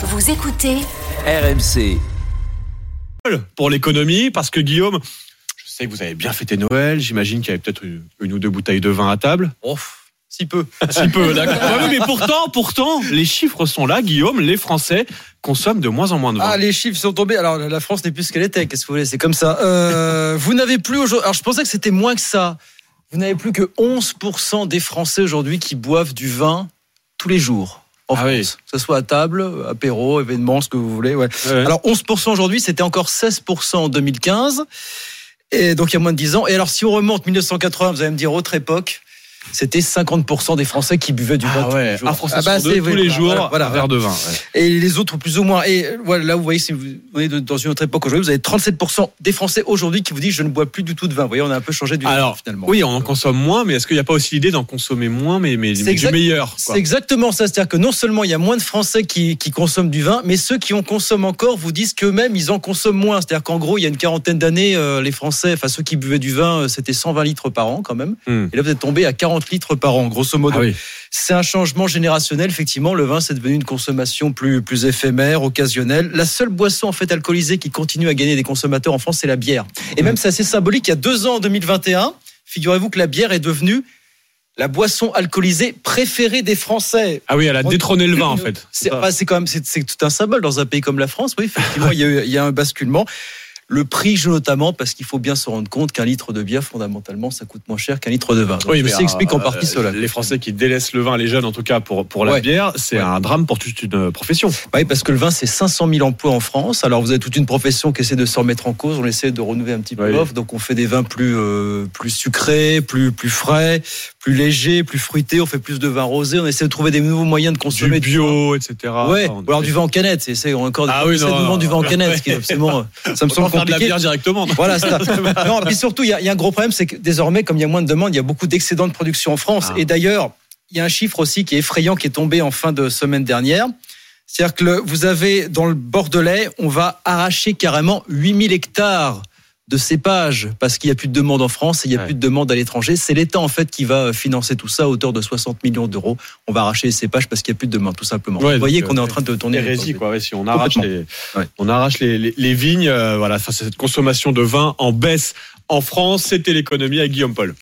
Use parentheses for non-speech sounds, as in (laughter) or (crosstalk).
Vous écoutez RMC. pour l'économie parce que Guillaume, je sais que vous avez bien fêté Noël. J'imagine qu'il y avait peut-être une, une ou deux bouteilles de vin à table. Oh, si peu. (laughs) Si peu, d'accord. Ouais, mais pourtant, pourtant, les chiffres sont là, Guillaume. Les Français consomment de moins en moins de vin. Ah, les chiffres sont tombés. Alors, la France n'est plus ce qu'elle était. Qu'est-ce que vous voulez C'est comme ça. Euh, vous n'avez plus aujourd'hui. Alors, je pensais que c'était moins que ça. Vous n'avez plus que 11% des Français aujourd'hui qui boivent du vin tous les jours. En Ah France. oui. Que ce soit à table, apéro, événement, ce que vous voulez. Ouais. Ouais. Alors 11% aujourd'hui, c'était encore 16% en 2015. Et donc il y a moins de 10 ans. Et alors si on remonte 1980, vous allez me dire autre époque, c'était 50% des Français qui buvaient du vin Ah tous ouais, les jours. un Français Ah bah, sur deux, c'est- tous oui, les voilà, jours, voilà, voilà, un verre de vin. ouais. et les autres plus ou moins. Et euh, voilà, là, vous voyez, si vous de- dans une autre époque aujourd'hui, vous avez 37% des Français aujourd'hui qui vous disent je ne bois plus du tout de vin. Vous voyez, on a un peu changé du Alors, finalement. Oui, on en consomme moins, mais est-ce qu'il n'y a pas aussi l'idée d'en consommer moins, mais, mais, du meilleur. C'est exactement ça. C'est-à-dire que non seulement il y a moins de Français qui, qui consomment du vin, mais ceux qui en consomment encore vous disent qu'eux-mêmes, ils en consomment moins. C'est-à-dire qu'en gros, il y a une quarantaine d'années, euh, les Français, enfin ceux qui buvaient du vin, euh, c'était 120 litres par an quand même. Hmm. Et là, vous êtes tombé à 40 litres par an, grosso modo. Ah oui. C'est un changement générationnel. Effectivement, le vin, c'est devenu une consommation plus, plus éphémère, occasionnelle. La seule boisson en fait alcoolisée qui continue à gagner des consommateurs en France, c'est la bière. Et même, c'est assez symbolique. Il y a deux ans, en 2021, figurez-vous que la bière est devenue la boisson alcoolisée préférée des Français. Ah oui, elle a détrôné le vin en (laughs) fait. C'est bah, quand même c'est tout un symbole dans un pays comme la France. Oui, effectivement, il y, a, eu- il y a un basculement. Le prix joue notamment parce qu'il faut bien se rendre compte qu'un litre de bière, fondamentalement, ça coûte moins cher qu'un litre de vin. Donc, Oui, mais ceci explique en euh, partie cela. Les Français qui délaissent le vin, les jeunes en tout cas pour, pour la Ouais. bière, c'est Ouais. un drame pour toute une profession. Oui, parce que le vin, c'est 500 000 emplois en France. Alors, vous avez toute une profession qui essaie de se remettre en cause. On essaie de renouveler un petit peu l'offre. Donc, on fait des vins plus, euh, plus sucrés, plus, plus frais, plus légers, plus fruités. On fait plus de vins rosés. On essaie de trouver des nouveaux moyens de consommer du bio, etc. Ouais, ou alors du vin en canette. C'est c'est encore Ah oui, non, non, du vin en canette, ce qui est absolument. (laughs) Ça me semble faire de la compliqué. bière directement. Voilà, c'est ça. (laughs) Non, puis surtout, il y, a- il y a un gros problème, c'est que désormais, comme il y a moins de demandes, il y a beaucoup d'excédents de production en France. Ah. Et d'ailleurs, il y a un chiffre aussi qui est effrayant, qui est tombé en fin de semaine dernière. C'est-à-dire que le- vous avez dans le Bordelais, on va arracher carrément 8000 hectares de cépages parce qu'il n'y a plus de demande en France et il n'y a Ouais. plus de demande à l'étranger. C'est l'État en fait qui va financer tout ça à hauteur de 60 millions d'euros. On va arracher les cépages parce qu'il n'y a plus de demande, tout simplement. Ouais, vous voyez qu'on est en euh, train de tourner. Hérésie, quoi. ouais, si on arrache les, Ouais. on arrache les, les- les vignes, euh, voilà, face à cette consommation de vin en baisse en France, c'était l'économie à Guillaume Paul.